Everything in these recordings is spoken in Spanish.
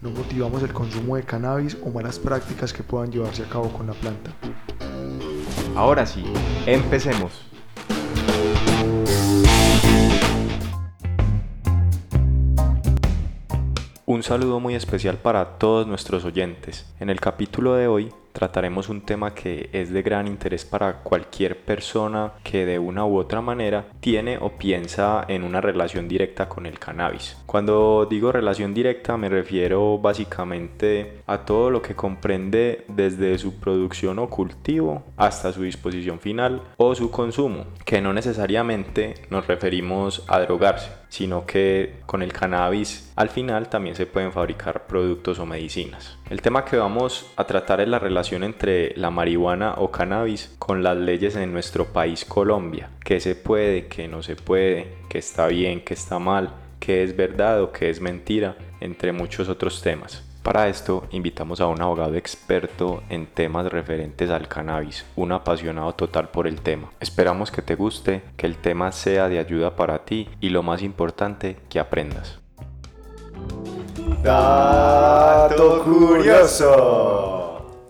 No motivamos el consumo de cannabis o malas prácticas que puedan llevarse a cabo con la planta. Ahora sí, empecemos. Un saludo muy especial para todos nuestros oyentes. En el capítulo de hoy trataremos un tema que es de gran interés para cualquier persona que de una u otra manera tiene o piensa en una relación directa con el cannabis. Cuando digo relación directa me refiero básicamente a todo lo que comprende desde su producción o cultivo hasta su disposición final o su consumo, que no necesariamente nos referimos a drogarse, sino que con el cannabis al final también se pueden fabricar productos o medicinas. El tema que vamos a tratar es la relación entre la marihuana o cannabis con las leyes en nuestro país Colombia. ¿Qué se puede, qué no se puede, qué está bien, qué está mal, qué es verdad o qué es mentira, entre muchos otros temas. Para esto invitamos a un abogado experto en temas referentes al cannabis, un apasionado total por el tema. Esperamos que te guste, que el tema sea de ayuda para ti y lo más importante, que aprendas. Dato curioso.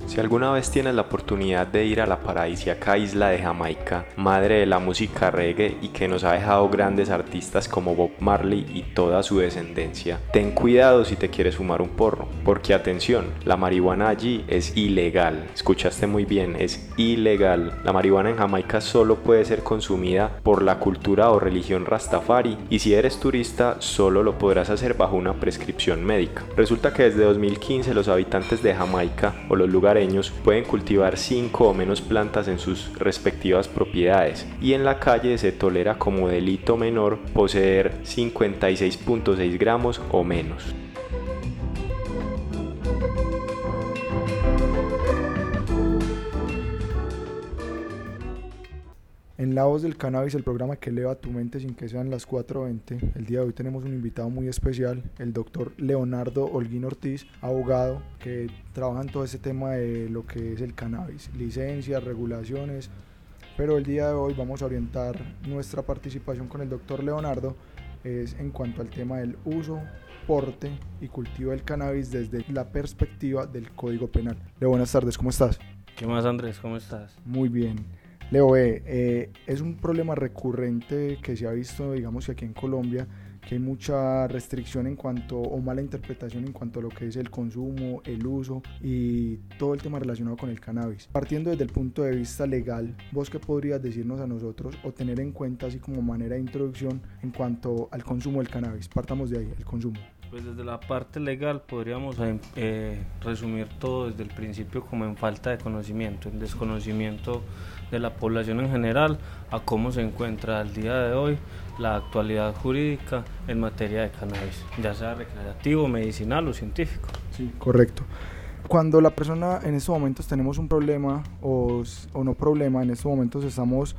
Si alguna vez tienes la oportunidad de ir a la paradisíaca isla de Jamaica, madre de la música reggae y que nos ha dejado grandes artistas como Bob Marley y toda su descendencia, ten cuidado si te quieres fumar un porro, porque atención, la marihuana allí es ilegal. Escuchaste muy bien, es ilegal. La marihuana en Jamaica solo puede ser consumida por la cultura o religión rastafari y si eres turista solo lo podrás hacer bajo una prescripción médica. Resulta que desde 2015 los habitantes de Jamaica o los lugares pueden cultivar 5 o menos plantas en sus respectivas propiedades y en la calle se tolera como delito menor poseer 56.6 gramos o menos. La Voz del Cannabis, el programa que eleva tu mente sin que sean las 4.20, el día de hoy tenemos un invitado muy especial, el doctor Leonardo Holguín Ortiz, abogado que trabaja en todo ese tema de lo que es el cannabis, licencias, regulaciones, pero el día de hoy vamos a orientar nuestra participación con el doctor Leonardo es en cuanto al tema del uso, porte y cultivo del cannabis desde la perspectiva del Código Penal. Le buenas tardes, ¿cómo estás? ¿Qué más Andrés? ¿Cómo estás? Muy bien. Leo, eh, es un problema recurrente que se ha visto, digamos, aquí en Colombia, que hay mucha restricción en cuanto, o mala interpretación en cuanto a lo que es el consumo, el uso y todo el tema relacionado con el cannabis. Partiendo desde el punto de vista legal, ¿vos qué podrías decirnos a nosotros o tener en cuenta así como manera de introducción en cuanto al consumo del cannabis? Partamos de ahí, el consumo. Pues desde la parte legal podríamos eh, eh, resumir todo desde el principio como en falta de conocimiento, en desconocimiento de la población en general a cómo se encuentra al día de hoy la actualidad jurídica en materia de cannabis, ya sea recreativo, medicinal o científico. Sí, correcto. Cuando la persona en estos momentos tenemos un problema o, o no problema, en estos momentos estamos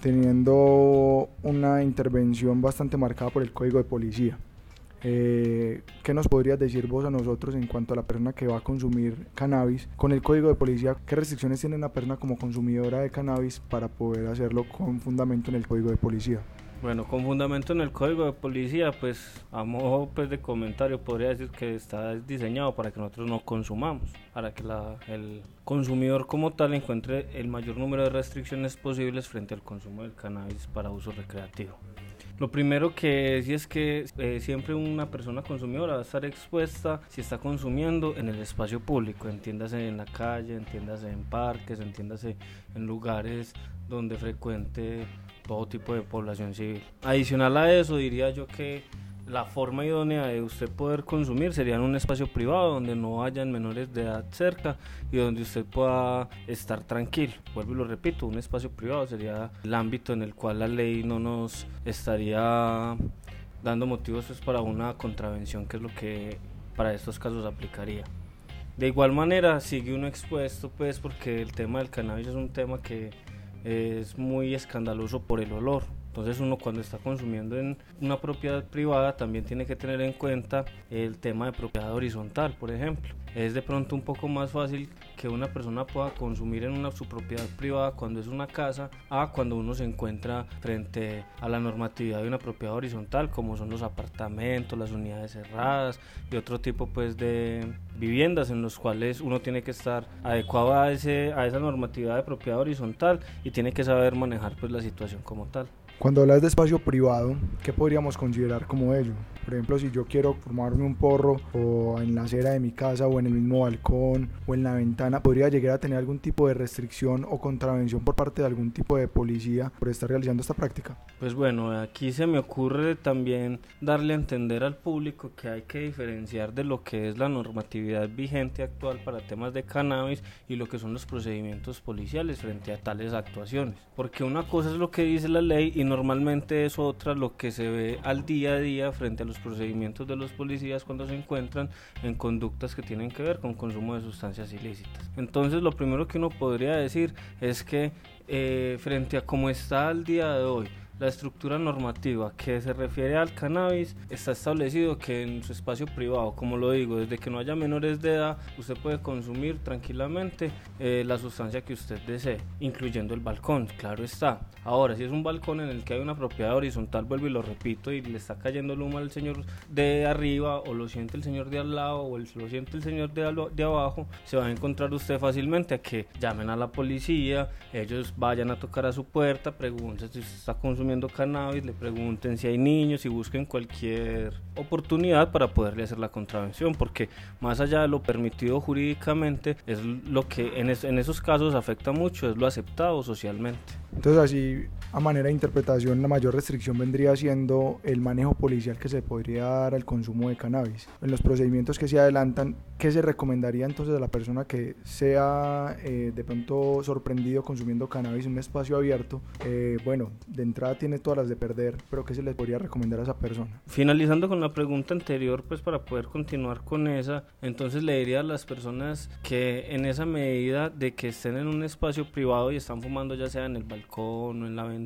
teniendo una intervención bastante marcada por el código de policía eh, ¿Qué nos podrías decir vos a nosotros en cuanto a la persona que va a consumir cannabis? Con el código de policía, ¿qué restricciones tiene una persona como consumidora de cannabis para poder hacerlo con fundamento en el código de policía? Bueno, con fundamento en el código de policía, pues a modo pues, de comentario podría decir que está diseñado para que nosotros no consumamos, para que el consumidor como tal encuentre el mayor número de restricciones posibles frente al consumo del cannabis para uso recreativo. Lo primero que sí es que eh, siempre una persona consumidora va a estar expuesta si está consumiendo en el espacio público, entiéndase en la calle, entiéndase en parques, entiéndase en lugares donde frecuente todo tipo de población civil. Adicional a eso diría yo que la forma idónea de usted poder consumir sería en un espacio privado donde no hayan menores de edad cerca y donde usted pueda estar tranquilo. Vuelvo y lo repito, un espacio privado sería el ámbito en el cual la ley no nos estaría dando motivos pues, para una contravención, que es lo que para estos casos aplicaría. De igual manera sigue uno expuesto pues porque el tema del cannabis es un tema que es muy escandaloso por el olor. Entonces uno cuando está consumiendo en una propiedad privada también tiene que tener en cuenta el tema de propiedad horizontal, por ejemplo. Es de pronto un poco más fácil que una persona pueda consumir en una su propiedad privada cuando es una casa a cuando uno se encuentra frente a la normatividad de una propiedad horizontal como son los apartamentos, las unidades cerradas y otro tipo pues de viviendas en los cuales uno tiene que estar adecuado a, ese, a esa normatividad de propiedad horizontal y tiene que saber manejar pues la situación como tal. Cuando hablas de espacio privado, ¿qué podríamos considerar como ello? Por ejemplo, si yo quiero formarme un porro o en la acera de mi casa o en el mismo balcón o en la ventana, ¿podría llegar a tener algún tipo de restricción o contravención por parte de algún tipo de policía por estar realizando esta práctica? Pues bueno, aquí se me ocurre también darle a entender al público que hay que diferenciar de lo que es la normatividad vigente actual para temas de cannabis y lo que son los procedimientos policiales frente a tales actuaciones. Porque una cosa es lo que dice la ley y normalmente es otra lo que se ve al día a día frente a los procedimientos de los policías cuando se encuentran en conductas que tienen que ver con consumo de sustancias ilícitas. Entonces lo primero que uno podría decir es que eh, frente a cómo está al día de hoy, la estructura normativa que se refiere al cannabis está establecido que en su espacio privado, como lo digo, desde que no haya menores de edad, usted puede consumir tranquilamente eh, la sustancia que usted desee, incluyendo el balcón, claro está. Ahora, si es un balcón en el que hay una propiedad horizontal, vuelvo y lo repito, y le está cayendo el humo al señor de arriba, o lo siente el señor de al lado, o lo siente el señor de, de abajo, se va a encontrar usted fácilmente a que llamen a la policía, ellos vayan a tocar a su puerta, pregunten si usted está consumiendo cannabis, le pregunten si hay niños y busquen cualquier oportunidad para poderle hacer la contravención, porque más allá de lo permitido jurídicamente, es lo que en, en esos casos afecta mucho, es lo aceptado socialmente. Entonces así, a manera de interpretación, la mayor restricción vendría siendo el manejo policial que se podría dar al consumo de cannabis. En los procedimientos que se adelantan, ¿qué se recomendaría entonces a la persona que sea eh, de pronto sorprendido consumiendo cannabis en un espacio abierto? Eh, bueno, de entrada tiene todas las de perder, pero ¿qué se le podría recomendar a esa persona? Finalizando con la pregunta anterior, pues para poder continuar con esa, entonces le diría a las personas que en esa medida de que estén en un espacio privado y están fumando ya sea en el balcón, o en la ventana,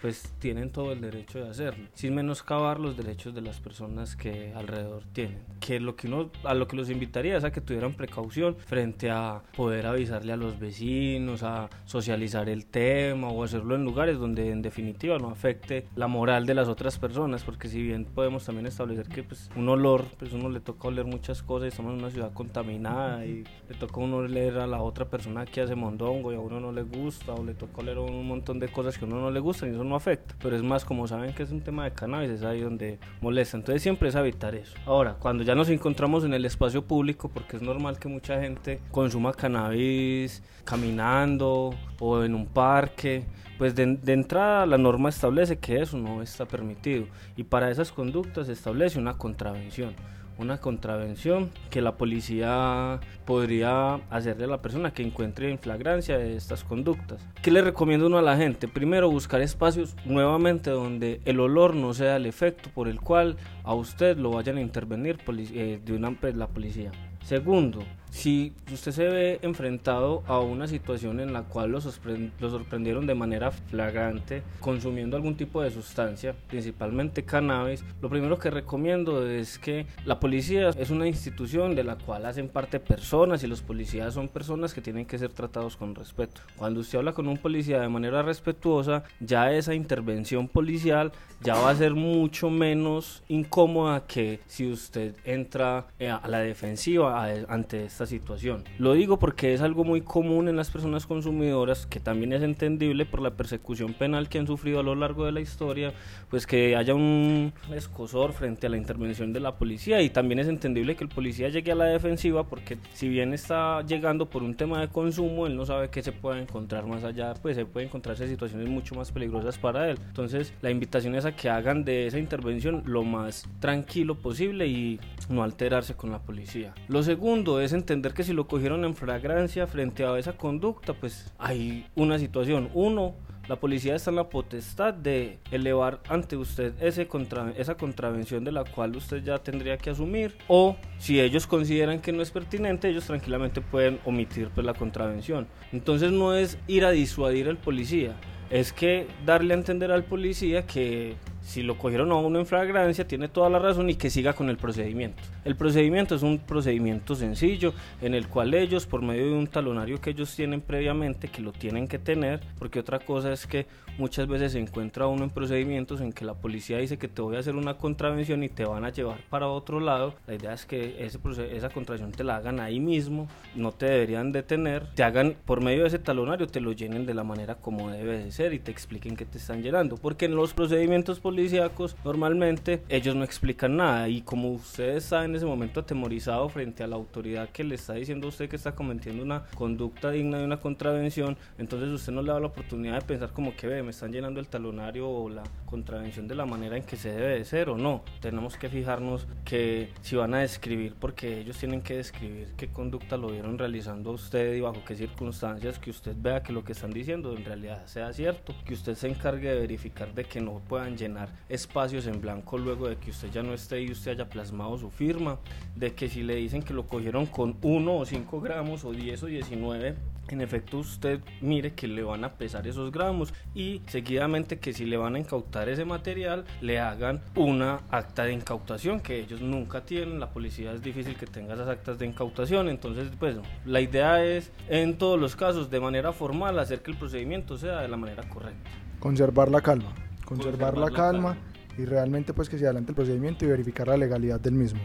pues tienen todo el derecho de hacerlo, sin menoscabar los derechos de las personas que alrededor tienen. Que lo que uno, a lo que los invitaría es a que tuvieran precaución frente a poder avisarle a los vecinos, a socializar el tema o hacerlo en lugares donde en definitiva no afecte la moral de las otras personas, porque si bien podemos también establecer que pues un olor, pues uno le toca oler muchas cosas, estamos en una ciudad contaminada y le toca uno oler a la otra persona que hace mondongo y a uno no le gusta o le toca oler un montón de cosas que uno no le gustan y eso no afecta. Pero es más, como saben que es un tema de cannabis, es ahí donde molesta. Entonces siempre es evitar eso. Ahora, cuando ya nos encontramos en el espacio público, porque es normal que mucha gente consuma cannabis caminando o en un parque, pues de, de, entrada la norma establece que eso no está permitido y para esas conductas se establece una contravención una contravención que la policía podría hacerle a la persona que encuentre en flagrancia de estas conductas. ¿Qué le recomiendo uno a la gente? Primero, buscar espacios nuevamente donde el olor no sea el efecto por el cual a usted lo vayan a intervenir eh, de una, pues, la policía. Segundo, si usted se ve enfrentado a una situación en la cual lo, sorprendieron de manera flagrante consumiendo algún tipo de sustancia, principalmente cannabis, lo primero que recomiendo es que la policía es una institución de la cual hacen parte personas y los policías son personas que tienen que ser tratados con respeto. Cuando usted habla con un policía de manera respetuosa, ya esa intervención policial ya va a ser mucho menos incómoda que si usted entra eh, a la defensiva ante esta situación. Lo digo porque es algo muy común en las personas consumidoras, que también es entendible por la persecución penal que han sufrido a lo largo de la historia, pues que haya un escosor frente a la intervención de la policía y también es entendible que el policía llegue a la defensiva porque si bien está llegando por un tema de consumo, él no sabe qué se puede encontrar más allá, pues se puede encontrarse situaciones mucho más peligrosas para él. Entonces la invitación es a que hagan de esa intervención lo más tranquilo posible y no alterarse con la policía. Lo segundo es entender que si lo cogieron en flagrancia frente a esa conducta, pues hay una situación. Uno, la policía está en la potestad de elevar ante usted ese contra, esa contravención de la cual usted ya tendría que asumir o si ellos consideran que no es pertinente, ellos tranquilamente pueden omitir pues, la contravención. Entonces no es ir a disuadir al policía, es que darle a entender al policía que si lo cogieron a uno en flagrancia, tiene toda la razón y que siga con el procedimiento. El procedimiento es un procedimiento sencillo en el cual ellos, por medio de un talonario que ellos tienen previamente, que lo tienen que tener, porque otra cosa es que muchas veces se encuentra uno en procedimientos en que la policía dice que te voy a hacer una contravención y te van a llevar para otro lado. La idea es que ese esa contravención te la hagan ahí mismo, no te deberían detener, te hagan por medio de ese talonario, te lo llenen de la manera como debe de ser y te expliquen que te están llenando, porque en los procedimientos policíacos normalmente ellos no explican nada y como ustedes saben en ese momento atemorizado frente a la autoridad que le está diciendo a usted que está cometiendo una conducta digna de una contravención, entonces usted no le da la oportunidad de pensar como que ve, me están llenando el talonario o la contravención de la manera en que se debe de ser o no. Tenemos que fijarnos que si van a describir, porque ellos tienen que describir qué conducta lo vieron realizando usted y bajo qué circunstancias, que usted vea que lo que están diciendo en realidad sea cierto, que usted se encargue de verificar de que no puedan llenar espacios en blanco luego de que usted ya no esté y usted haya plasmado su firma de que si le dicen que lo cogieron con 1 o 5 gramos o 10 o 19, en efecto usted mire que le van a pesar esos gramos y seguidamente que si le van a incautar ese material le hagan una acta de incautación que ellos nunca tienen, la policía es difícil que tenga esas actas de incautación, entonces pues la idea es en todos los casos de manera formal hacer que el procedimiento sea de la manera correcta. Conservar la calma, conservar, la, calma, y realmente pues que se adelante el procedimiento y verificar la legalidad del mismo.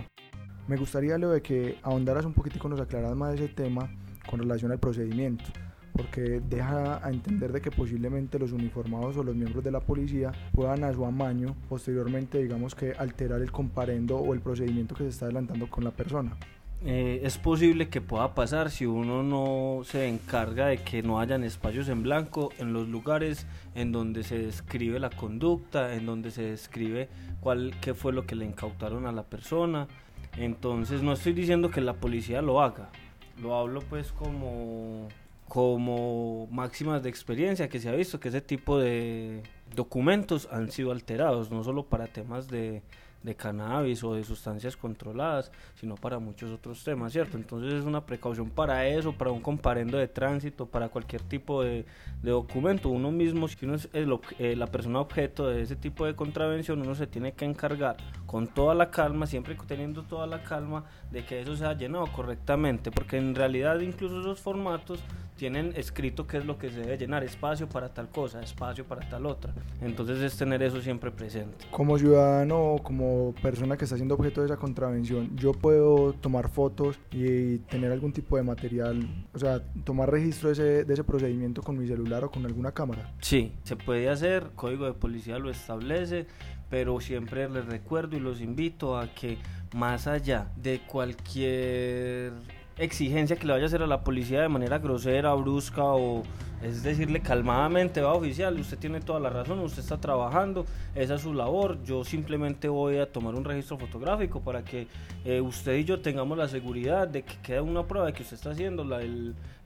Me gustaría, Leo, de que ahondaras un poquitico, nos aclaras más ese tema con relación al procedimiento, porque deja a entender de que posiblemente los uniformados o los miembros de la policía puedan a su amaño posteriormente, digamos que alterar el comparendo o el procedimiento que se está adelantando con la persona. Eh, es posible que pueda pasar si uno no se encarga de que no hayan espacios en blanco en los lugares en donde se describe la conducta, en donde se describe cuál, qué fue lo que le incautaron a la persona, entonces no estoy diciendo que la policía lo haga, lo hablo pues como, como máximas de experiencia que se ha visto que ese tipo de documentos han sido alterados, no solo para temas de de cannabis o de sustancias controladas, sino para muchos otros temas, ¿cierto? Entonces es una precaución para eso, para un comparendo de tránsito, para cualquier tipo de, documento. Uno mismo, si uno es eh, la persona objeto de ese tipo de contravención, uno se tiene que encargar con toda la calma, siempre teniendo toda la calma, de que eso sea llenado correctamente, porque en realidad incluso esos formatos tienen escrito qué es lo que se debe llenar, espacio para tal cosa, espacio para tal otra. Entonces es tener eso siempre presente. Como ciudadano, como persona que está siendo objeto de esa contravención, yo puedo tomar fotos y tener algún tipo de material, o sea, tomar registro de ese, de ese procedimiento con mi celular o con alguna cámara. Sí, se puede hacer, código de policía lo establece, pero siempre les recuerdo y los invito a que más allá de cualquier exigencia que le vaya a hacer a la policía de manera grosera, brusca o es decirle calmadamente, va oficial, usted tiene toda la razón, usted está trabajando, esa es su labor, yo simplemente voy a tomar un registro fotográfico para que eh, usted y yo tengamos la seguridad de que queda una prueba de que usted está haciendo la,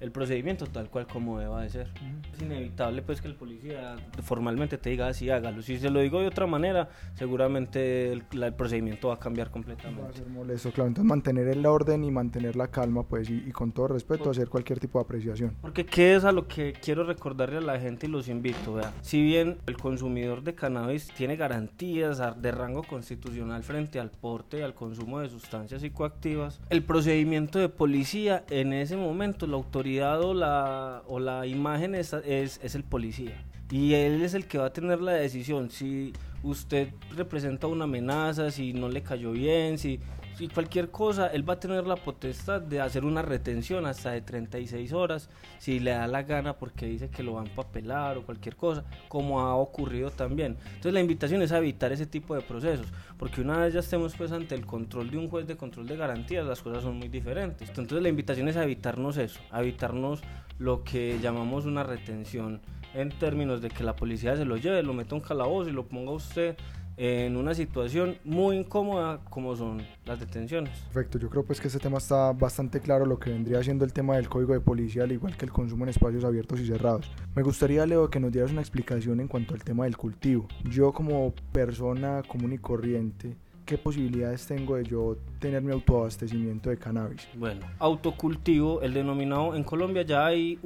el, procedimiento tal cual como deba de ser. Es inevitable pues que el policía formalmente te diga así, hágalo. Si se lo digo de otra manera, seguramente el, procedimiento va a cambiar completamente. Va a ser molesto, claro. Entonces mantener el orden y mantener la calma pues y, y con todo respeto hacer cualquier tipo de apreciación. Porque qué es a lo que quiero recordarle a la gente y los invito, vea, si bien el consumidor de cannabis tiene garantías de rango constitucional frente al porte y al consumo de sustancias psicoactivas, el procedimiento de policía en ese momento, la autoridad la, o la imagen es, es, es el policía. Y él es el que va a tener la decisión si usted representa una amenaza, si no le cayó bien, si y cualquier cosa, él va a tener la potestad de hacer una retención hasta de 36 horas si le da la gana porque dice que lo van a empapelar o cualquier cosa, como ha ocurrido también. Entonces la invitación es a evitar ese tipo de procesos, porque una vez ya estemos pues ante el control de un juez de control de garantías, las cosas son muy diferentes. Entonces la invitación es a evitarnos eso, a evitarnos lo que llamamos una retención en términos de que la policía se lo lleve, lo meta un calabozo y lo ponga usted en una situación muy incómoda como son las detenciones. Perfecto, yo creo pues que este tema está bastante claro lo que vendría siendo el tema del código de policía, al igual que el consumo en espacios abiertos y cerrados. Me gustaría, Leo, que nos dieras una explicación en cuanto al tema del cultivo. Yo como persona común y corriente, ¿qué posibilidades tengo de yo tener mi autoabastecimiento de cannabis? Bueno, autocultivo, el denominado, en Colombia ya hay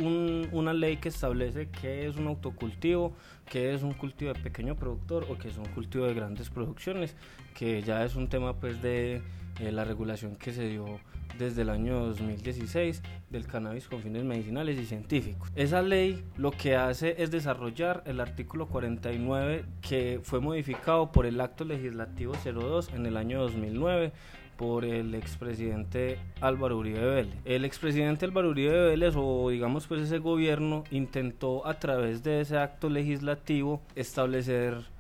una ley que establece qué es un autocultivo, qué es un cultivo de pequeño productor o qué es un cultivo de grandes producciones, que ya es un tema pues de eh, la regulación que se dio desde el año 2016 del cannabis con fines medicinales y científicos. Esa ley lo que hace es desarrollar el artículo 49 que fue modificado por el acto legislativo 02 en el año 2009 por el expresidente Álvaro Uribe Vélez. El expresidente Álvaro Uribe Vélez o digamos pues ese gobierno intentó a través de ese acto legislativo establecer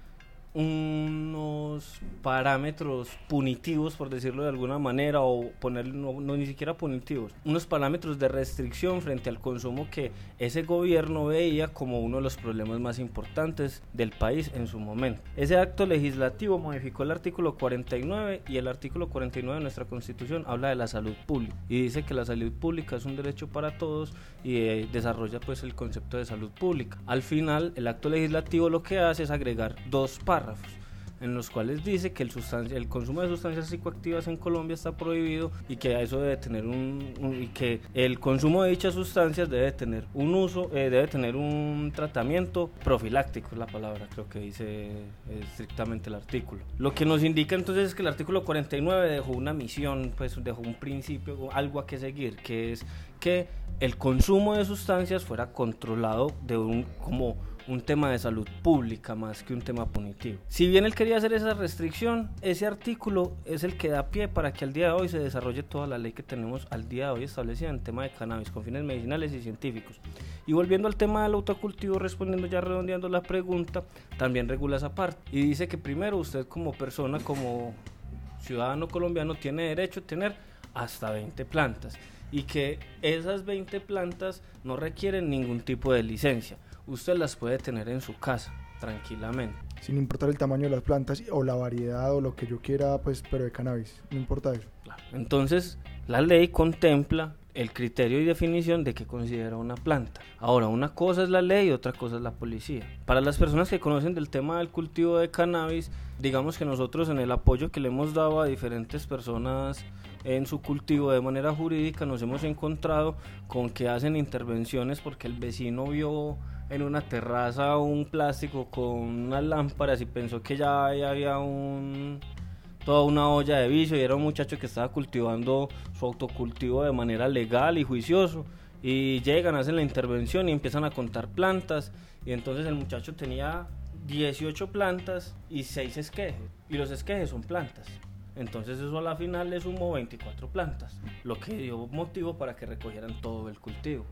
unos parámetros punitivos, por decirlo de alguna manera, o ponerle, no, ni siquiera punitivos, unos parámetros de restricción frente al consumo que ese gobierno veía como uno de los problemas más importantes del país en su momento. Ese acto legislativo modificó el artículo 49 y el artículo 49 de nuestra constitución habla de la salud pública y dice que la salud pública es un derecho para todos y eh, desarrolla pues el concepto de salud pública. Al final, el acto legislativo lo que hace es agregar dos párrafos en los cuales dice que el, el consumo de sustancias psicoactivas en Colombia está prohibido y que eso debe tener un, y que el consumo de dichas sustancias debe tener un uso eh, debe tener un tratamiento profiláctico es la palabra creo que dice estrictamente el artículo. Lo que nos indica entonces es que el artículo 49 dejó una misión pues dejó un principio algo a que seguir que es que el consumo de sustancias fuera controlado de un como un tema de salud pública más que un tema punitivo. Si bien él quería hacer esa restricción, ese artículo es el que da pie para que al día de hoy se desarrolle toda la ley que tenemos al día de hoy establecida en tema de cannabis con fines medicinales y científicos. Y volviendo al tema del autocultivo, respondiendo ya redondeando la pregunta, también regula esa parte y dice que primero usted como persona, como ciudadano colombiano, tiene derecho a tener hasta 20 plantas y que esas 20 plantas no requieren ningún tipo de licencia usted las puede tener en su casa tranquilamente. Sin importar el tamaño de las plantas o la variedad o lo que yo quiera, pues, pero de cannabis, no importa eso. Entonces, la ley contempla el criterio y definición de qué considera una planta. Ahora, una cosa es la ley y otra cosa es la policía. Para las personas que conocen del tema del cultivo de cannabis, digamos que nosotros en el apoyo que le hemos dado a diferentes personas en su cultivo de manera jurídica nos hemos encontrado con que hacen intervenciones porque el vecino vio en una terraza un plástico con unas lámparas y pensó que ya había un toda una olla de vicio y era un muchacho que estaba cultivando su autocultivo de manera legal y juicioso y llegan, hacen la intervención y empiezan a contar plantas y entonces el muchacho tenía 18 plantas y 6 esquejes y los esquejes son plantas. Entonces eso a la final le sumó 24 plantas, lo que dio motivo para que recogieran todo el cultivo.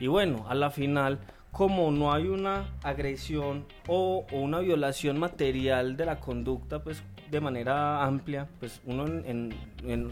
Y bueno, a la final como no hay una agresión o, una violación material de la conducta, pues de manera amplia, pues uno en,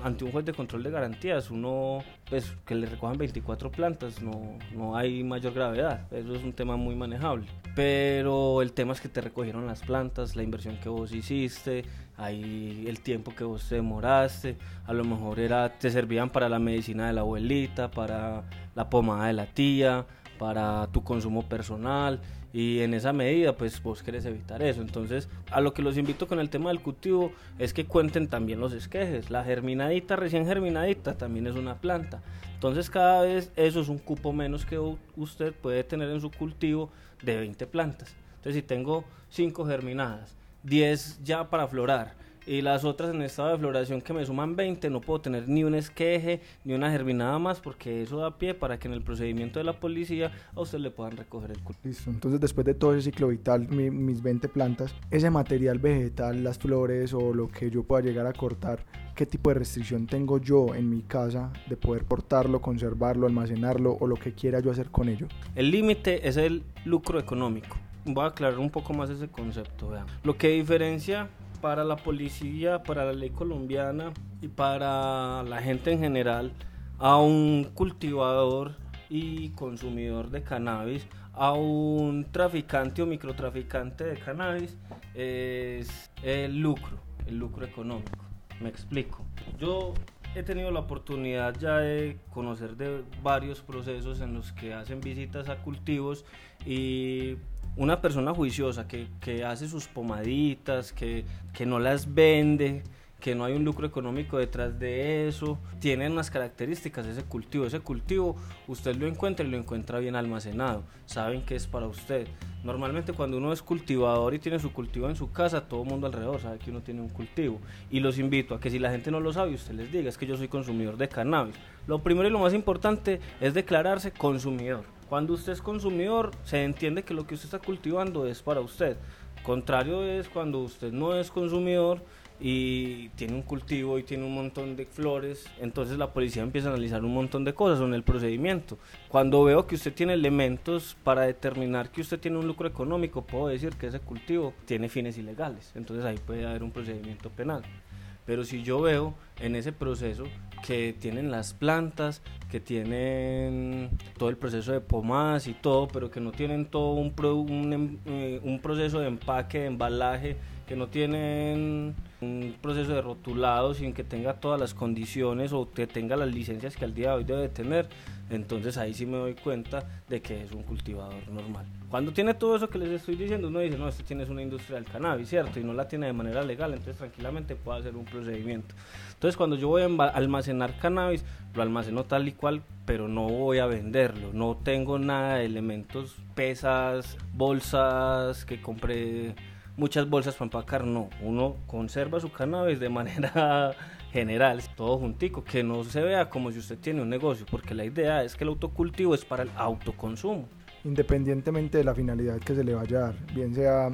ante un juez de control de garantías, uno pues que le recojan 24 plantas, no, no hay mayor gravedad, eso es un tema muy manejable. Pero el tema es que te recogieron las plantas, la inversión que vos hiciste, ahí el tiempo que vos te demoraste, a lo mejor era, te servían para la medicina de la abuelita, para la pomada de la tía, para tu consumo personal y en esa medida pues vos querés evitar eso. Entonces a lo que los invito con el tema del cultivo es que cuenten también los esquejes. La germinadita, recién germinadita también es una planta. Entonces cada vez eso es un cupo menos que usted puede tener en su cultivo de 20 plantas. Entonces si tengo 5 germinadas, 10 ya para florar y las otras en estado de floración que me suman 20, no puedo tener ni un esqueje ni una germinada más porque eso da pie para que en el procedimiento de la policía a usted le puedan recoger el cultivo. Listo, entonces después de todo ese ciclo vital, mis 20 plantas, ese material vegetal, las flores o lo que yo pueda llegar a cortar, ¿qué tipo de restricción tengo yo en mi casa de poder portarlo, conservarlo, almacenarlo o lo que quiera yo hacer con ello? El límite es el lucro económico. Voy a aclarar un poco más ese concepto. Vean. Lo que diferencia para la policía, para la ley colombiana y para la gente en general a un cultivador y consumidor de cannabis a un traficante o microtraficante de cannabis es el lucro, el lucro económico. Me explico. Yo he tenido la oportunidad ya de conocer de varios procesos en los que hacen visitas a cultivos y una persona juiciosa que, que hace sus pomaditas, que, que no las vende, que no hay un lucro económico detrás de eso. Tiene unas características ese cultivo. Ese cultivo usted lo encuentra y lo encuentra bien almacenado. Saben que es para usted. Normalmente cuando uno es cultivador y tiene su cultivo en su casa, todo el mundo alrededor sabe que uno tiene un cultivo. Y los invito a que si la gente no lo sabe, usted les diga, es que yo soy consumidor de cannabis. Lo primero y lo más importante es declararse consumidor. Cuando usted es consumidor, se entiende que lo que usted está cultivando es para usted. Contrario es cuando usted no es consumidor, y tiene un cultivo y tiene un montón de flores, entonces la policía empieza a analizar un montón de cosas en el procedimiento. Cuando veo que usted tiene elementos para determinar que usted tiene un lucro económico, puedo decir que ese cultivo tiene fines ilegales, entonces ahí puede haber un procedimiento penal. Pero si yo veo en ese proceso que tienen las plantas, que tienen todo el proceso de pomadas y todo, pero que no tienen todo un, em, eh, un proceso de empaque, de embalaje, que no tienen un proceso de rotulado sin que tenga todas las condiciones o que tenga las licencias que al día de hoy debe tener, entonces ahí sí me doy cuenta de que es un cultivador normal. Cuando tiene todo eso que les estoy diciendo, uno dice, no, este tiene una industria del cannabis, ¿cierto? Y no la tiene de manera legal, entonces tranquilamente puede hacer un procedimiento. Entonces cuando yo voy a almacenar cannabis, lo almaceno tal y cual, pero no voy a venderlo, no tengo nada de elementos, pesas, bolsas que compré muchas bolsas para empacar, no. Uno conserva su cannabis de manera general, todo juntico, que no se vea como si usted tiene un negocio, porque la idea es que el autocultivo es para el autoconsumo. Independientemente de la finalidad que se le vaya a dar, bien sea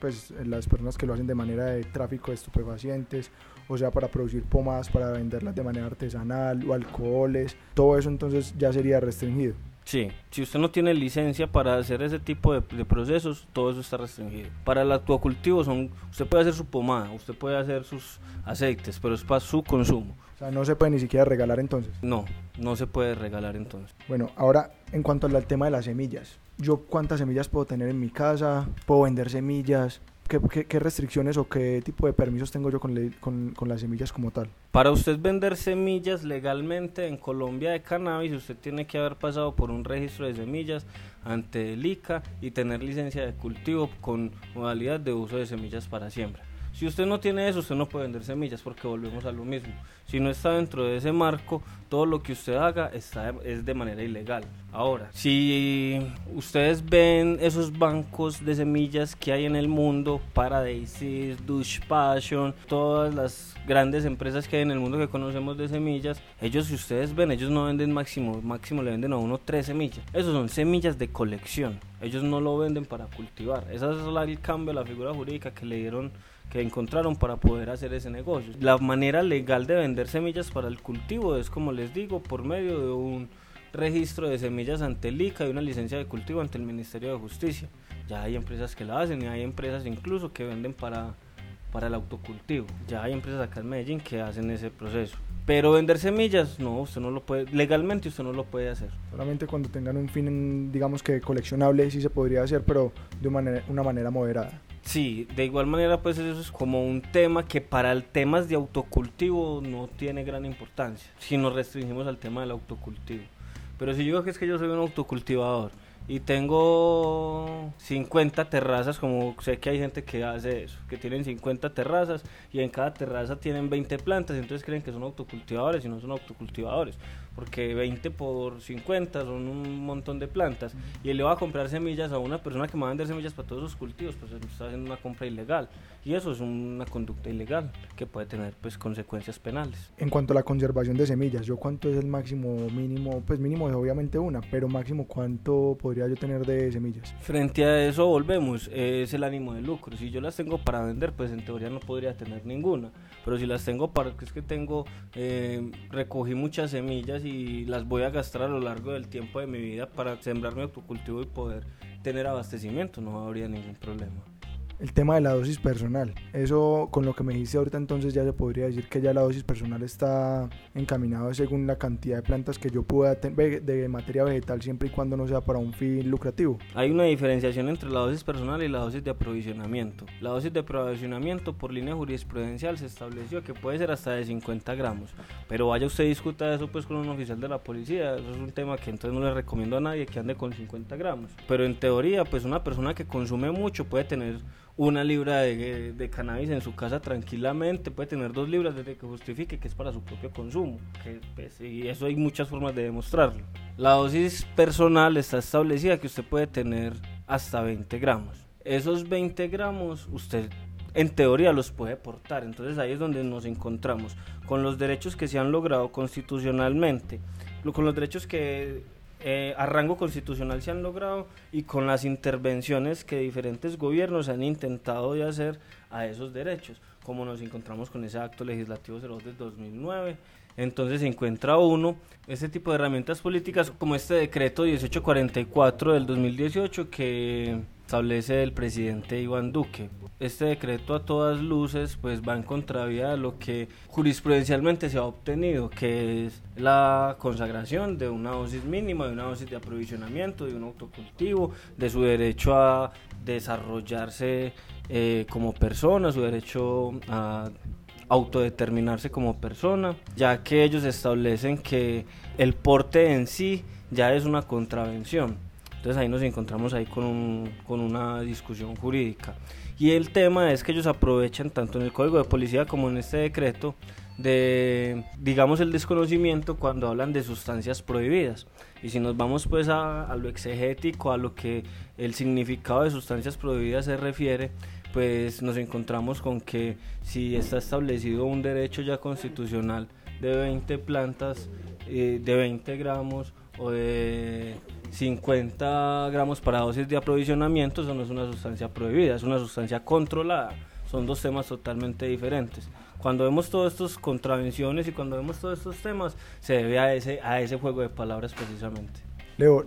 pues las personas que lo hacen de manera de tráfico de estupefacientes, o sea, para producir pomadas, para venderlas de manera artesanal o alcoholes, todo eso entonces ya sería restringido. Sí, si usted no tiene licencia para hacer ese tipo de, procesos, todo eso está restringido. Para el actuocultivo, son, usted puede hacer su pomada, usted puede hacer sus aceites, pero es para su consumo. O sea, no se puede ni siquiera regalar entonces. No, no se puede regalar entonces. Bueno, ahora en cuanto al tema de las semillas, yo cuántas semillas puedo tener en mi casa, puedo vender semillas, ¿Qué, restricciones o qué tipo de permisos tengo yo con, con, las semillas como tal? Para usted vender semillas legalmente en Colombia de cannabis, usted tiene que haber pasado por un registro de semillas ante el ICA y tener licencia de cultivo con modalidad de uso de semillas para siembra. Si usted no tiene eso, usted no puede vender semillas porque volvemos a lo mismo. Si no está dentro de ese marco, todo lo que usted haga está, es de manera ilegal. Ahora, si ustedes ven esos bancos de semillas que hay en el mundo, Paradises, Douche Passion, todas las grandes empresas que hay en el mundo que conocemos de semillas, ellos si ustedes ven, ellos no venden máximo, máximo le venden a uno tres semillas. Esos son semillas de colección. Ellos no lo venden para cultivar. Ese es el cambio, la figura jurídica que le dieron que encontraron para poder hacer ese negocio. La manera legal de vender semillas para el cultivo es, como les digo, por medio de un registro de semillas ante el ICA y una licencia de cultivo ante el Ministerio de Justicia. Ya hay empresas que lo hacen y hay empresas incluso que venden para, para el autocultivo. Ya hay empresas acá en Medellín que hacen ese proceso. Pero vender semillas, no, usted no lo puede, legalmente usted no lo puede hacer. Solamente cuando tengan un fin, digamos que coleccionable, sí se podría hacer, pero de una una manera moderada. Sí, de igual manera pues eso es como un tema que para el temas de autocultivo no tiene gran importancia, si nos restringimos al tema del autocultivo. Pero si yo digo que es que yo soy un autocultivador y tengo 50 terrazas, como sé que hay gente que hace eso, que tienen 50 terrazas y en cada terraza tienen 20 plantas, entonces creen que son autocultivadores y no son autocultivadores porque 20 por 50 son un montón de plantas, y él le va a comprar semillas a una persona que va a vender semillas para todos sus cultivos, pues está haciendo una compra ilegal, y eso es una conducta ilegal que puede tener pues consecuencias penales. En cuanto a la conservación de semillas, ¿yo cuánto es el máximo mínimo? Pues mínimo es obviamente una, pero máximo cuánto podría yo tener de semillas? Frente a eso volvemos, es el ánimo de lucro, si yo las tengo para vender, pues en teoría no podría tener ninguna, pero si las tengo para, es que tengo, eh, recogí muchas semillas, y las voy a gastar a lo largo del tiempo de mi vida para sembrar mi autocultivo y poder tener abastecimiento, no habría ningún problema. El tema de la dosis personal. Eso con lo que me dijiste ahorita entonces ya se podría decir que ya la dosis personal está encaminada según la cantidad de plantas que yo pueda tener de materia vegetal siempre y cuando no sea para un fin lucrativo. Hay una diferenciación entre la dosis personal y la dosis de aprovisionamiento. La dosis de aprovisionamiento por línea jurisprudencial se estableció que puede ser hasta de 50 gramos, pero vaya usted discuta eso pues con un oficial de la policía, eso es un tema que entonces no le recomiendo a nadie que ande con 50 gramos. Pero en teoría pues una persona que consume mucho puede tener una libra de, cannabis en su casa tranquilamente, puede tener dos libras desde que justifique que es para su propio consumo. Pues, y eso hay muchas formas de demostrarlo. La dosis personal está establecida que usted puede tener hasta 20 gramos. Esos 20 gramos usted en teoría los puede portar. Entonces ahí es donde nos encontramos con los derechos que se han logrado constitucionalmente, con los derechos que eh, a rango constitucional se han logrado y con las intervenciones que diferentes gobiernos han intentado de hacer a esos derechos, como nos encontramos con ese acto legislativo 02 del 2009. Entonces se encuentra uno este tipo de herramientas políticas como este decreto 1844 del 2018 que establece el presidente Iván Duque. Este decreto a todas luces pues va en contravía de lo que jurisprudencialmente se ha obtenido, que es la consagración de una dosis mínima, de una dosis de aprovisionamiento, de un autocultivo, de su derecho a desarrollarse eh, como persona, su derecho a autodeterminarse como persona, ya que ellos establecen que el porte en sí ya es una contravención. Entonces ahí nos encontramos ahí con, con una discusión jurídica. Y el tema es que ellos aprovechan tanto en el Código de Policía como en este decreto de, digamos, el desconocimiento cuando hablan de sustancias prohibidas. Y si nos vamos pues a, a, lo exegético, a lo que el significado de sustancias prohibidas se refiere, pues nos encontramos con que si está establecido un derecho ya constitucional de 20 plantas, eh, de 20 gramos o de 50 gramos para dosis de aprovisionamiento, eso no es una sustancia prohibida, es una sustancia controlada. Son dos temas totalmente diferentes. Cuando vemos todas estas contravenciones y cuando vemos todos estos temas, se debe a ese, a ese juego de palabras precisamente.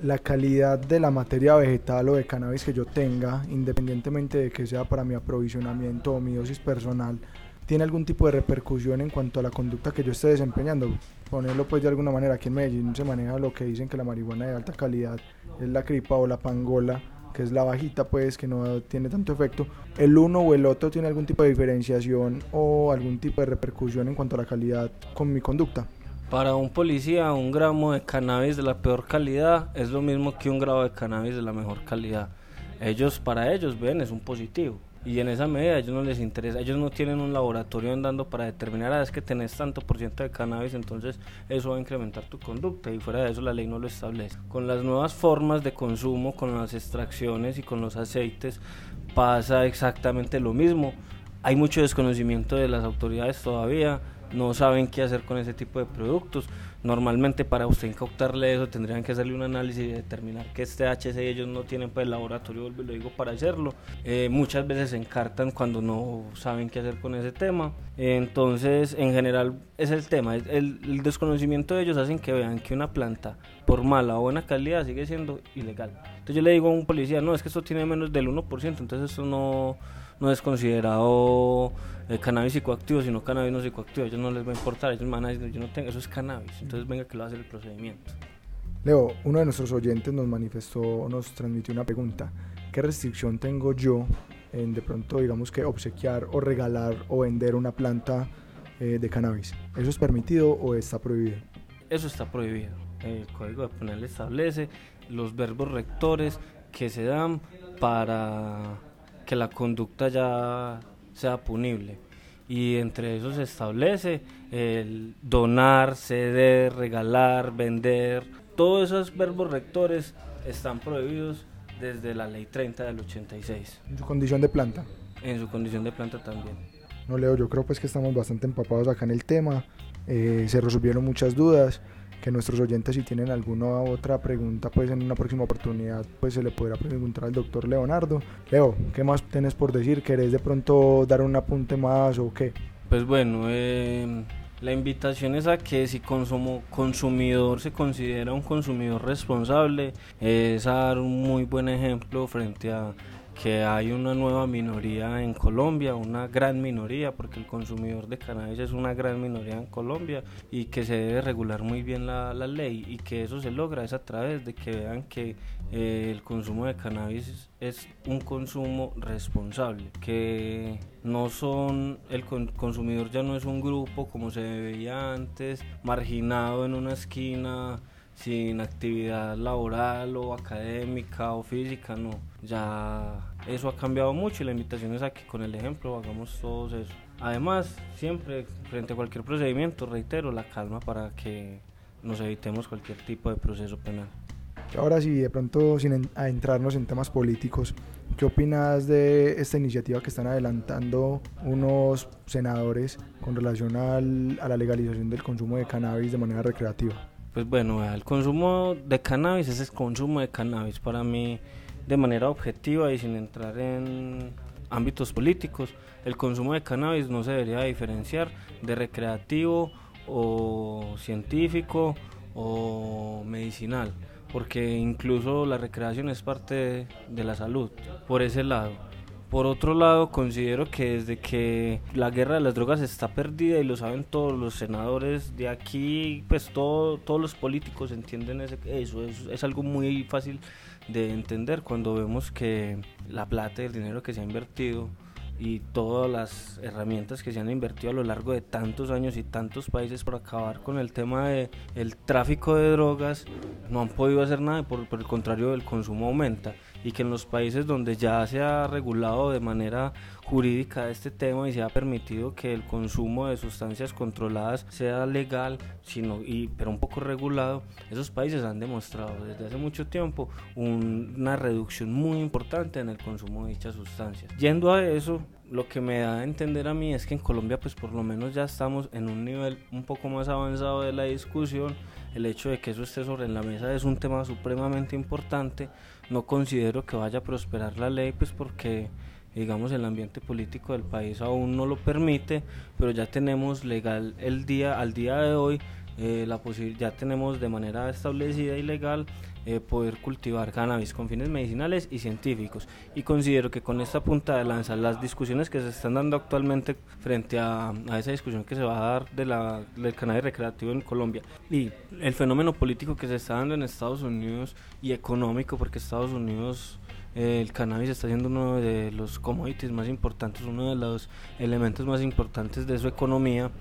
La calidad de la materia vegetal o de cannabis que yo tenga, independientemente de que sea para mi aprovisionamiento o mi dosis personal, ¿tiene algún tipo de repercusión en cuanto a la conducta que yo esté desempeñando? ponerlo pues de alguna manera, aquí en Medellín se maneja lo que dicen que la marihuana de alta calidad es la cripa o la pangola, que es la bajita pues que no tiene tanto efecto. ¿El uno o el otro tiene algún tipo de diferenciación o algún tipo de repercusión en cuanto a la calidad con mi conducta? Para un policía, un gramo de cannabis de la peor calidad es lo mismo que un gramo de cannabis de la mejor calidad. Ellos, para ellos, ven, es un positivo y en esa medida a ellos no les interesa, ellos no tienen un laboratorio andando para determinar, ah, es que tenés tanto por ciento de cannabis, entonces eso va a incrementar tu conducta y fuera de eso la ley no lo establece. Con las nuevas formas de consumo, con las extracciones y con los aceites pasa exactamente lo mismo. Hay mucho desconocimiento de las autoridades todavía, no saben qué hacer con ese tipo de productos. Normalmente para usted incautarle eso tendrían que hacerle un análisis y determinar que este HC ellos no tienen pues laboratorio, lo digo, para hacerlo. Eh, muchas veces se encartan cuando no saben qué hacer con ese tema. entonces, en general, es el tema. El, desconocimiento de ellos hacen que vean que una planta, por mala o buena calidad, sigue siendo ilegal. Entonces yo le digo a un policía, no, es que esto tiene menos del 1%, entonces esto no, no es considerado el cannabis psicoactivo, sino cannabis no psicoactivo. A ellos no les va a importar, ellos van a decir, yo no tengo, eso es cannabis. Entonces venga que lo va a hacer el procedimiento. Leo, uno de nuestros oyentes nos manifestó, nos transmitió una pregunta. ¿Qué restricción tengo yo en de pronto, digamos que obsequiar o regalar o vender una planta eh, de cannabis? ¿Eso es permitido o está prohibido? Eso está prohibido. El Código de Penal establece los verbos rectores que se dan para que la conducta ya sea punible. Y entre esos se establece el donar, ceder, regalar, vender. Todos esos verbos rectores están prohibidos desde la ley 30 del 86. ¿En su condición de planta? En su condición de planta también. No, Leo, yo creo pues que estamos bastante empapados acá en el tema. Eh, se resolvieron muchas dudas que nuestros oyentes si tienen alguna otra pregunta pues en una próxima oportunidad pues se le podrá preguntar al doctor Leonardo. Leo, ¿qué más tienes por decir? ¿Querés de pronto dar un apunte más o qué? Pues bueno, eh, la invitación es a que si como consumidor se considera un consumidor responsable, es dar un muy buen ejemplo frente a que hay una nueva minoría en Colombia, una gran minoría, porque el consumidor de cannabis es una gran minoría en Colombia y que se debe regular muy bien la, ley y que eso se logra es a través de que vean que eh, el consumo de cannabis es un consumo responsable, que no son, el consumidor ya no es un grupo como se veía antes, marginado en una esquina, sin actividad laboral o académica o física, no, ya eso ha cambiado mucho y la invitación es a que con el ejemplo hagamos todos eso. Además, siempre frente a cualquier procedimiento, reitero, la calma para que nos evitemos cualquier tipo de proceso penal. Ahora sí, de pronto sin adentrarnos en temas políticos, ¿qué opinas de esta iniciativa que están adelantando unos senadores con relación al, a la legalización del consumo de cannabis de manera recreativa? Pues bueno, el consumo de cannabis es el consumo de cannabis. Para mí, de manera objetiva y sin entrar en ámbitos políticos, el consumo de cannabis no se debería diferenciar de recreativo o científico o medicinal porque incluso la recreación es parte de, la salud, por ese lado. Por otro lado, considero que desde que la guerra de las drogas está perdida y lo saben todos los senadores de aquí, pues todo, todos los políticos entienden eso, es, algo muy fácil de entender cuando vemos que la plata y el dinero que se ha invertido y todas las herramientas que se han invertido a lo largo de tantos años y tantos países para acabar con el tema del el tráfico de drogas no han podido hacer nada por, por el contrario el consumo aumenta y que en los países donde ya se ha regulado de manera jurídica este tema y se ha permitido que el consumo de sustancias controladas sea legal, sino y pero un poco regulado, esos países han demostrado desde hace mucho tiempo una reducción muy importante en el consumo de dichas sustancias. Yendo a eso, lo que me da a entender a mí es que en Colombia pues por lo menos ya estamos en un nivel un poco más avanzado de la discusión. El hecho de que eso esté sobre la mesa es un tema supremamente importante. No considero que vaya a prosperar la ley pues porque digamos el ambiente político del país aún no lo permite, pero ya tenemos legal el día al día de hoy eh, la ya tenemos de manera establecida y legal eh, poder cultivar cannabis con fines medicinales y científicos. Y considero que con esta punta de lanza, las discusiones que se están dando actualmente frente a, a esa discusión que se va a dar de la, del cannabis recreativo en Colombia y el fenómeno político que se está dando en Estados Unidos y económico, porque Estados Unidos el cannabis está siendo uno de los commodities más importantes, uno de los elementos más importantes de su economía.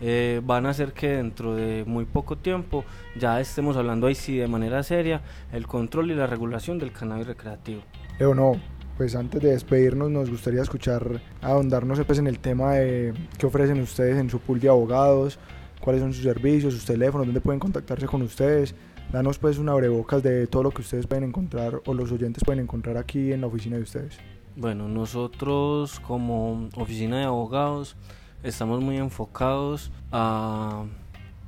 Eh, van a hacer que dentro de muy poco tiempo ya estemos hablando ahí sí de manera seria el control y la regulación del cannabis recreativo. Leo, no, pues antes de despedirnos nos gustaría escuchar, ahondarnos pues en el tema de qué ofrecen ustedes en su pool de abogados, cuáles son sus servicios, sus teléfonos, dónde pueden contactarse con ustedes danos pues una abrebocas de todo lo que ustedes pueden encontrar o los oyentes pueden encontrar aquí en la oficina de ustedes. Bueno, nosotros como oficina de abogados estamos muy enfocados a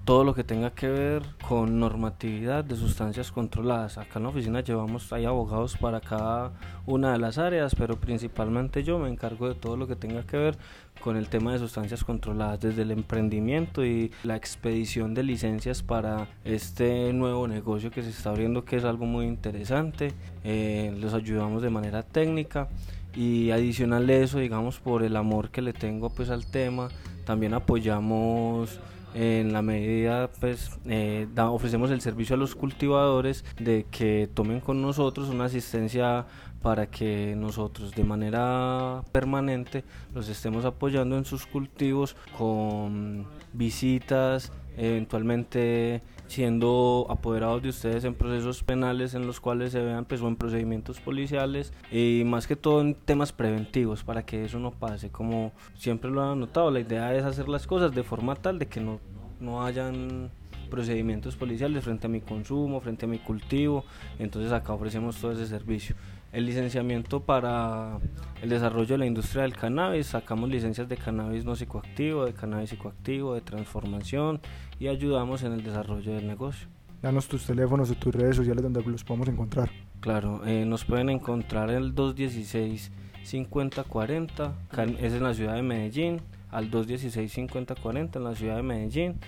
todo lo que tenga que ver con normatividad de sustancias controladas. Acá en la oficina llevamos, hay abogados para cada una de las áreas, pero principalmente yo me encargo de todo lo que tenga que ver con el tema de sustancias controladas, desde el emprendimiento y la expedición de licencias para este nuevo negocio que se está abriendo, que es algo muy interesante. Eh, los ayudamos de manera técnica y adicional de eso, digamos, por el amor que le tengo pues al tema, también apoyamos en la medida pues eh, ofrecemos el servicio a los cultivadores de que tomen con nosotros una asistencia para que nosotros de manera permanente los estemos apoyando en sus cultivos con visitas eventualmente siendo apoderados de ustedes en procesos penales en los cuales se vean pues, o en procedimientos policiales y más que todo en temas preventivos para que eso no pase como siempre lo han notado. La idea es hacer las cosas de forma tal de que no, no hayan procedimientos policiales frente a mi consumo, frente a mi cultivo, entonces acá ofrecemos todo ese servicio el licenciamiento para el desarrollo de la industria del cannabis. Sacamos licencias de cannabis no psicoactivo, de cannabis psicoactivo, de transformación y ayudamos en el desarrollo del negocio. Danos tus teléfonos o tus redes sociales donde los podemos encontrar. Claro, eh, nos pueden encontrar en el 216 5040, es en la ciudad de Medellín, al 216 5040 en la ciudad de Medellín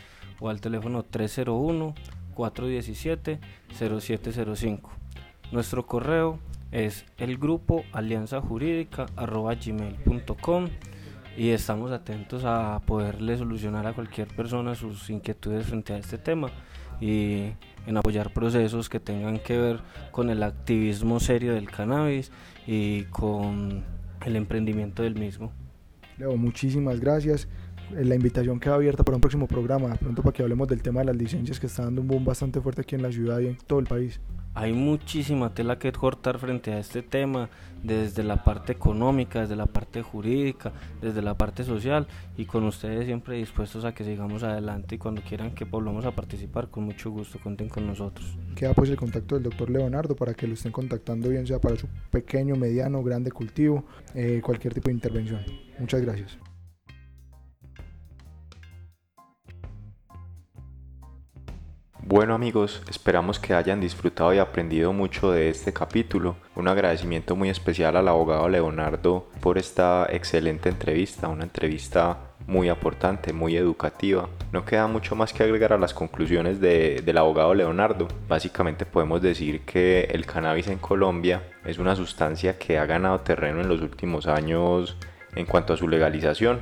o al teléfono 301 417 0705. Nuestro correo es el grupo alianza jurídica gmail.com y estamos atentos a poderle solucionar a cualquier persona sus inquietudes frente a este tema y en apoyar procesos que tengan que ver con el activismo serio del cannabis y con el emprendimiento del mismo. Leo, muchísimas gracias. Eh, la invitación queda abierta para un próximo programa, pronto para que hablemos del tema de las licencias que está dando un boom bastante fuerte aquí en la ciudad y en todo el país. Hay muchísima tela que cortar frente a este tema, desde la parte económica, desde la parte jurídica, desde la parte social y con ustedes siempre dispuestos a que sigamos adelante y cuando quieran que volvamos a participar, con mucho gusto, cuenten con nosotros. Queda pues el contacto del doctor Leonardo para que lo estén contactando bien sea para su pequeño, mediano, grande cultivo, eh, cualquier tipo de intervención. Muchas gracias. Bueno amigos, esperamos que hayan disfrutado y aprendido mucho de este capítulo. Un agradecimiento muy especial al abogado Leonardo por esta excelente entrevista, una entrevista muy aportante, muy educativa. No queda mucho más que agregar a las conclusiones del abogado Leonardo. Básicamente podemos decir que el cannabis en Colombia es una sustancia que ha ganado terreno en los últimos años en cuanto a su legalización,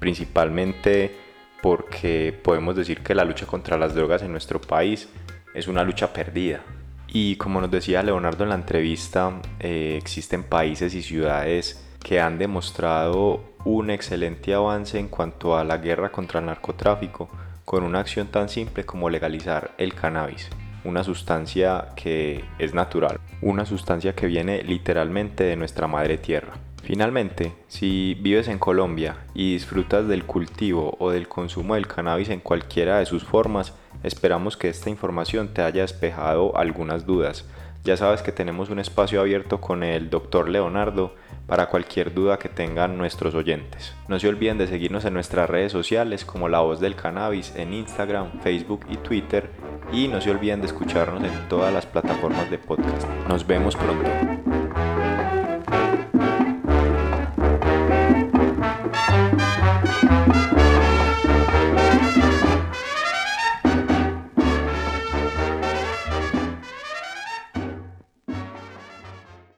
principalmente porque podemos decir que la lucha contra las drogas en nuestro país es una lucha perdida. Y como nos decía Leonardo en la entrevista, eh, existen países y ciudades que han demostrado un excelente avance en cuanto a la guerra contra el narcotráfico con una acción tan simple como legalizar el cannabis, una sustancia que es natural, una sustancia que viene literalmente de nuestra madre tierra. Finalmente, si vives en Colombia y disfrutas del cultivo o del consumo del cannabis en cualquiera de sus formas, esperamos que esta información te haya despejado algunas dudas. Ya sabes que tenemos un espacio abierto con el Dr. Leonardo para cualquier duda que tengan nuestros oyentes. No se olviden de seguirnos en nuestras redes sociales como La Voz del Cannabis en Instagram, Facebook y Twitter y no se olviden de escucharnos en todas las plataformas de podcast. Nos vemos pronto.